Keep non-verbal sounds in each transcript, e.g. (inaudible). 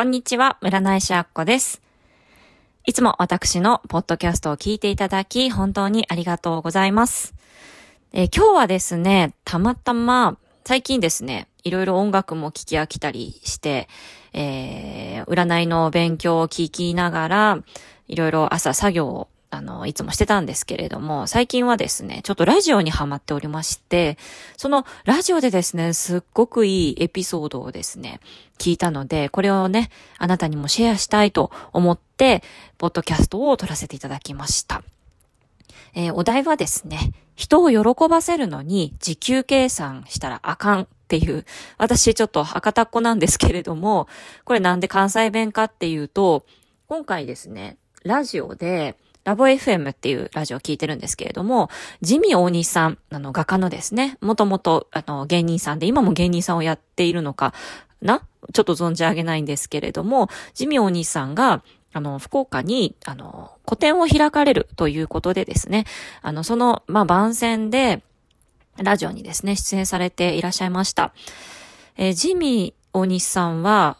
こんにちは、占い師あっこです。いつも私のポッドキャストを聞いていただき、本当にありがとうございます。えー、今日はですね、たまたま、最近ですね、いろいろ音楽も聴き飽きたりして、えー、占いの勉強を聞きながら、いろいろ朝作業をあの、いつもしてたんですけれども、最近はですね、ちょっとラジオにハマっておりまして、そのラジオでですね、すっごくいいエピソードをですね、聞いたので、これをね、あなたにもシェアしたいと思って、ポッドキャストを撮らせていただきました。えー、お題はですね、人を喜ばせるのに時給計算したらあかんっていう、私ちょっと博多っ子なんですけれども、これなんで関西弁かっていうと、今回ですね、ラジオで、ラボ FM っていうラジオを聞いてるんですけれども、ジミー大西さん、あの、画家のですね、もともと、あの、芸人さんで、今も芸人さんをやっているのかな？ちょっと存じ上げないんですけれども、ジミー大西さんが、あの、福岡に、あの、個展を開かれるということでですね、あの、その、まあ、番宣で、ラジオにですね、出演されていらっしゃいました。えー、ジミー大西さんは、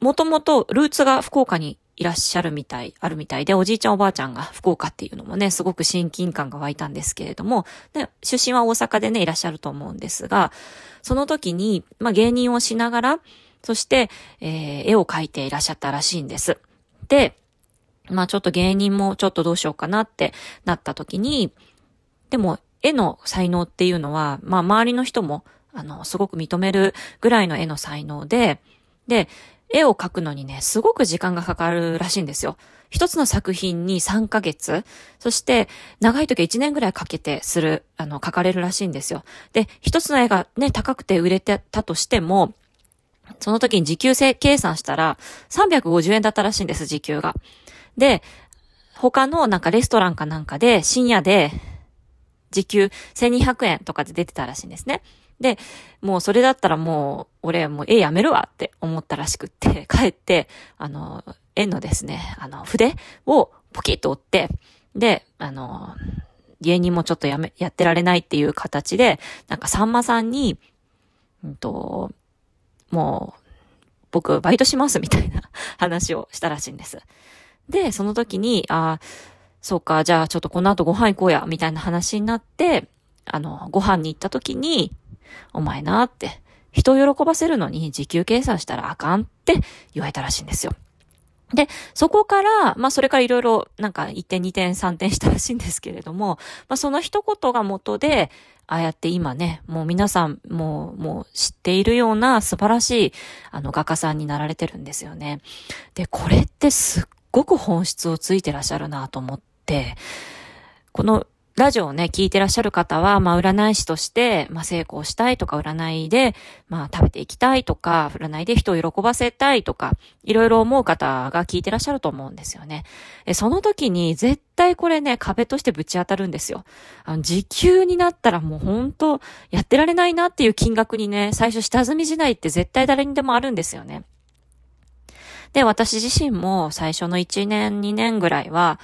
もともとルーツが福岡にいらっしゃるみたい、あるみたいで、おじいちゃんおばあちゃんが福岡っていうのもね、すごく親近感が湧いたんですけれども、で出身は大阪でね、いらっしゃると思うんですが、その時に、まあ、芸人をしながら、そして、えー、絵を描いていらっしゃったらしいんです。で、まあちょっと芸人もちょっとどうしようかなってなった時に、でも絵の才能っていうのは、まあ周りの人も、あの、すごく認めるぐらいの絵の才能で、で、絵を描くのにね、すごく時間がかかるらしいんですよ。一つの作品に3ヶ月、そして長い時は1年ぐらいかけてする、あの、描かれるらしいんですよ。で、一つの絵がね、高くて売れてたとしても、その時に時給計算したら350円だったらしいんです、時給が。で、他のなんかレストランかなんかで深夜で時給1200円とかで出てたらしいんですね。で、もうそれだったらもう、俺もう絵やめるわって思ったらしくって、(laughs) 帰って、あの、絵のですね、あの、筆をポキッと折って、で、あの、芸人もちょっとやめ、やってられないっていう形で、なんかさんまさんに、うんと、もう、僕バイトしますみたいな (laughs) 話をしたらしいんです。で、その時に、ああ、そうか、じゃあちょっとこの後ご飯行こうや、みたいな話になって、あの、ご飯に行った時に、お前なって、人を喜ばせるのに時給計算したらあかんって言われたらしいんですよ。で、そこから、まあそれからいろいろなんか1点2点3点したらしいんですけれども、まあその一言が元で、ああやって今ね、もう皆さんもう、もう知っているような素晴らしい、あの画家さんになられてるんですよね。で、これってすっごく本質をついてらっしゃるなと思って、このラジオをね、聞いてらっしゃる方は、まあ、占い師として、まあ、成功したいとか、占いで、まあ、食べていきたいとか、占いで人を喜ばせたいとか、いろいろ思う方が聞いてらっしゃると思うんですよね。えその時に、絶対これね、壁としてぶち当たるんですよ。あの、時給になったらもう本当やってられないなっていう金額にね、最初下積み時代って絶対誰にでもあるんですよね。で、私自身も最初の1年、2年ぐらいは、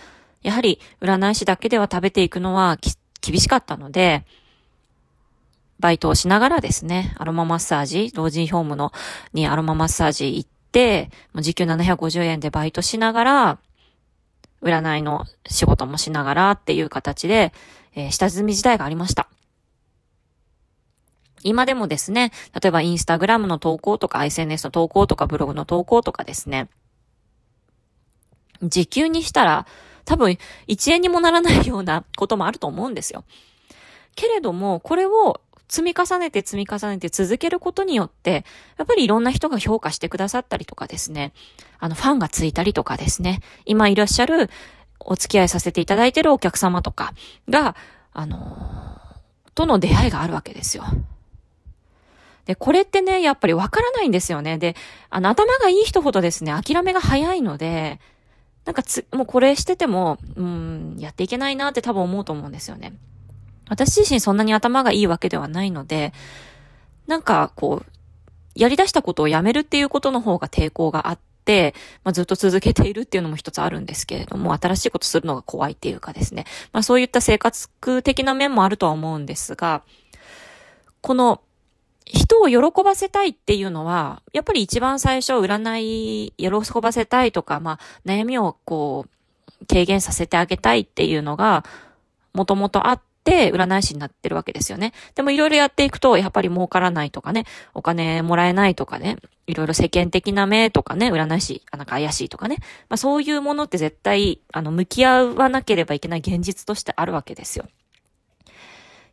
やはり占い師だけでは食べていくのは厳しかったので、バイトをしながらですね、アロママッサージ、老人ホームのにアロママッサージ行って、もう時給750円でバイトしながら、占いの仕事もしながらっていう形で、えー、下積み時代がありました。今でもですね、例えばインスタグラムの投稿とか SNS の投稿とかブログの投稿とかですね、時給にしたら多分1円にもならないようなこともあると思うんですよ。けれども、これを積み重ねて積み重ねて続けることによって、やっぱりいろんな人が評価してくださったりとかですね、あの、ファンがついたりとかですね、今いらっしゃるお付き合いさせていただいてるお客様とかが、あのとの出会いがあるわけですよ。で、これってね、やっぱりわからないんですよね。で、あの、頭がいい人ほどですね、諦めが早いので、なんかつ、もうこれしてても、うん、やっていけないなって多分思うと思うんですよね。私自身そんなに頭がいいわけではないので、なんかこう、やり出したことをやめるっていうことの方が抵抗があって、まあ、ずっと続けているっていうのも一つあるんですけれども、新しいことするのが怖いっていうかですね。まあそういった生活的な面もあるとは思うんですが、この人を喜ばせたいっていうのは、やっぱり一番最初、占い、喜ばせたいとか、まあ、悩みをこう、軽減させてあげたいっていうのが、もともとあって、占い師になってるわけですよね。でもいろいろやっていくと、やっぱり儲からないとかね、お金もらえないとかね、いろいろ世間的な目とかね、占い師、なんか怪しいとかね。まあそういうものって絶対、あの、向き合わなければいけない現実としてあるわけですよ。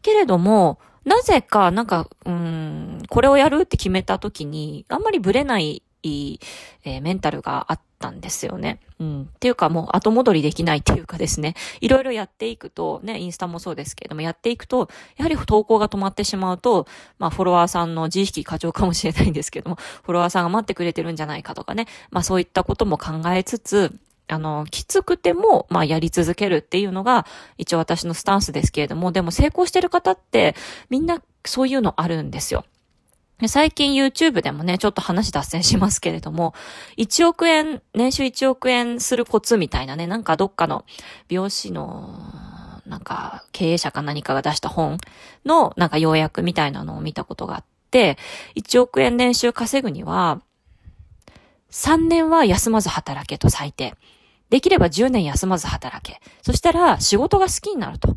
けれども、なぜか、なんか、うん、これをやるって決めた時に、あんまりブレない、えー、メンタルがあったんですよね。うん。っていうかもう後戻りできないっていうかですね、いろいろやっていくと、ね、インスタもそうですけれども、やっていくと、やはり投稿が止まってしまうと、まあフォロワーさんの自意識過剰かもしれないんですけども、フォロワーさんが待ってくれてるんじゃないかとかね、まあそういったことも考えつつ、あの、きつくても、まあ、やり続けるっていうのが、一応私のスタンスですけれども、でも成功してる方って、みんなそういうのあるんですよ。最近 YouTube でもね、ちょっと話脱線しますけれども、1億円、年収1億円するコツみたいなね、なんかどっかの美容師の、なんか経営者か何かが出した本のなんか要約みたいなのを見たことがあって、1億円年収稼ぐには、3年は休まず働けと最低。できれば10年休まず働け。そしたら仕事が好きになると。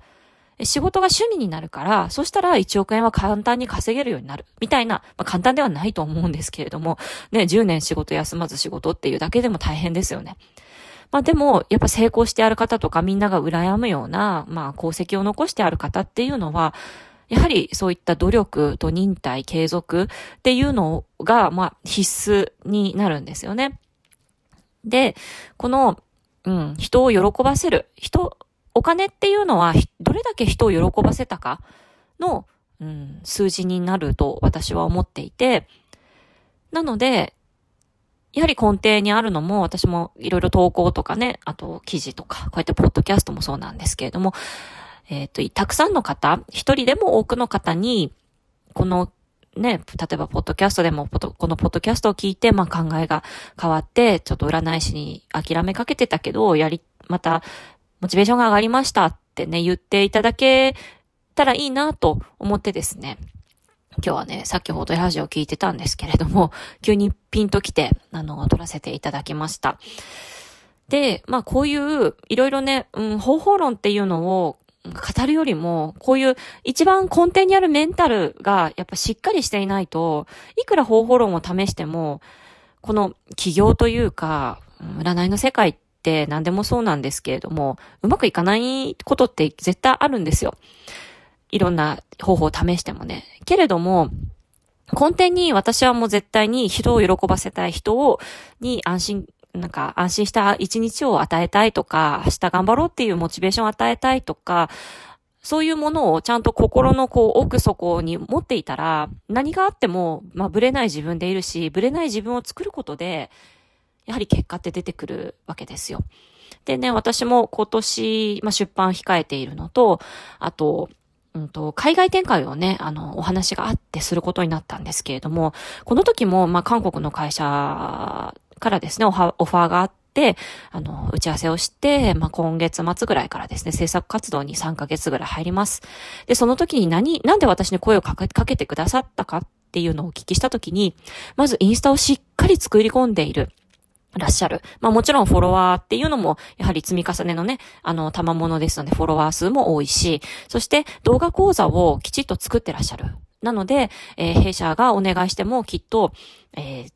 仕事が趣味になるから、そしたら1億円は簡単に稼げるようになる。みたいな、まあ、簡単ではないと思うんですけれども、ね、10年仕事休まず仕事っていうだけでも大変ですよね。まあでも、やっぱ成功してある方とかみんなが羨むような、まあ功績を残してある方っていうのは、やはりそういった努力と忍耐、継続っていうのが、まあ必須になるんですよね。で、この、うん、人を喜ばせる。人、お金っていうのは、どれだけ人を喜ばせたかの、うん、数字になると私は思っていて、なので、やはり根底にあるのも、私もいろいろ投稿とかね、あと記事とか、こうやってポッドキャストもそうなんですけれども、えっ、ー、と、たくさんの方、一人でも多くの方に、このね、例えば、ポッドキャストでも、このポッドキャストを聞いて、まあ、考えが変わって、ちょっと占い師に諦めかけてたけど、やり、また、モチベーションが上がりましたってね、言っていただけたらいいなと思ってですね、今日はね、先ほどラジオ聞いてたんですけれども、急にピンと来て、あの、撮らせていただきました。で、まあこういう、いろいろね、うん、方法論っていうのを語るよりも、こういう一番根底にあるメンタルがやっぱしっかりしていないと、いくら方法論を試しても、この起業というか、占いの世界って何でもそうなんですけれども、うまくいかないことって絶対あるんですよ。いろんな方法を試してもね。けれども、根底に私はもう絶対に人を喜ばせたい人を、に安心なんか安心した一日を与えたいとか、明日頑張ろうっていうモチベーションを与えたいとか、そういうものをちゃんと心のこう奥底に持っていたら、何があっても、まあ、ブレない自分でいるし、ブレない自分を作ることで、やはり結果って出てくるわけですよ。でね、私も今年、まあ、出版控えているのと、あと、うんと、海外展開をね、あの、お話があってすることになったんですけれども、この時も、まあ、韓国の会社からですね、オファーがあって、あの、打ち合わせをして、まあ、今月末ぐらいからですね、制作活動に3ヶ月ぐらい入ります。で、その時に何、なんで私に声をかけかけてくださったかっていうのをお聞きした時に、まずインスタをしっかり作り込んでいる。らっしゃる。まあもちろんフォロワーっていうのも、やはり積み重ねのね、あの、賜物ですので、フォロワー数も多いし、そして動画講座をきちっと作ってらっしゃる。なので、えー、弊社がお願いしてもきっと、えー、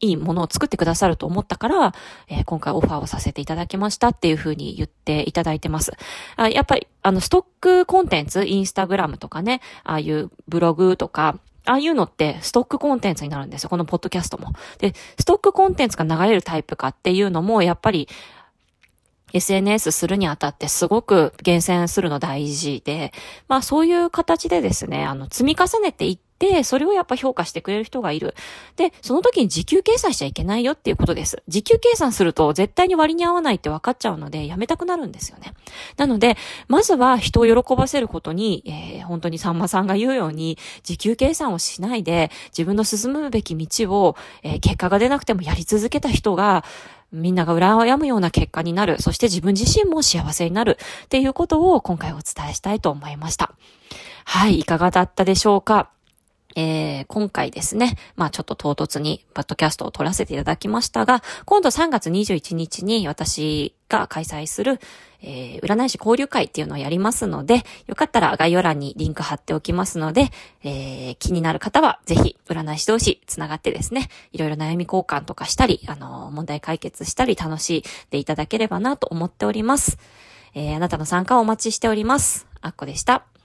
いいものを作ってくださると思ったから、えー、今回オファーをさせていただきましたっていうふうに言っていただいてます。あやっぱり、あの、ストックコンテンツ、インスタグラムとかね、ああいうブログとか、ああいうのってストックコンテンツになるんですよ。このポッドキャストも。で、ストックコンテンツが流れるタイプかっていうのも、やっぱり、SNS するにあたってすごく厳選するの大事で、まあそういう形でですね、あの、積み重ねていっで、それをやっぱ評価してくれる人がいる。で、その時に時給計算しちゃいけないよっていうことです。時給計算すると絶対に割に合わないって分かっちゃうので、やめたくなるんですよね。なので、まずは人を喜ばせることに、えー、本当にさんまさんが言うように、時給計算をしないで、自分の進むべき道を、えー、結果が出なくてもやり続けた人が、みんなが羨むような結果になる。そして自分自身も幸せになる。っていうことを今回お伝えしたいと思いました。はい、いかがだったでしょうか？えー、今回ですね、まあちょっと唐突にパッドキャストを撮らせていただきましたが、今度3月21日に私が開催する、えー、占い師交流会っていうのをやりますので、よかったら概要欄にリンク貼っておきますので、えー、気になる方はぜひ占い師同士つながってですね、いろいろ悩み交換とかしたり、あの、問題解決したり楽しんでいただければなと思っております。えー、あなたの参加をお待ちしております。あっこでした。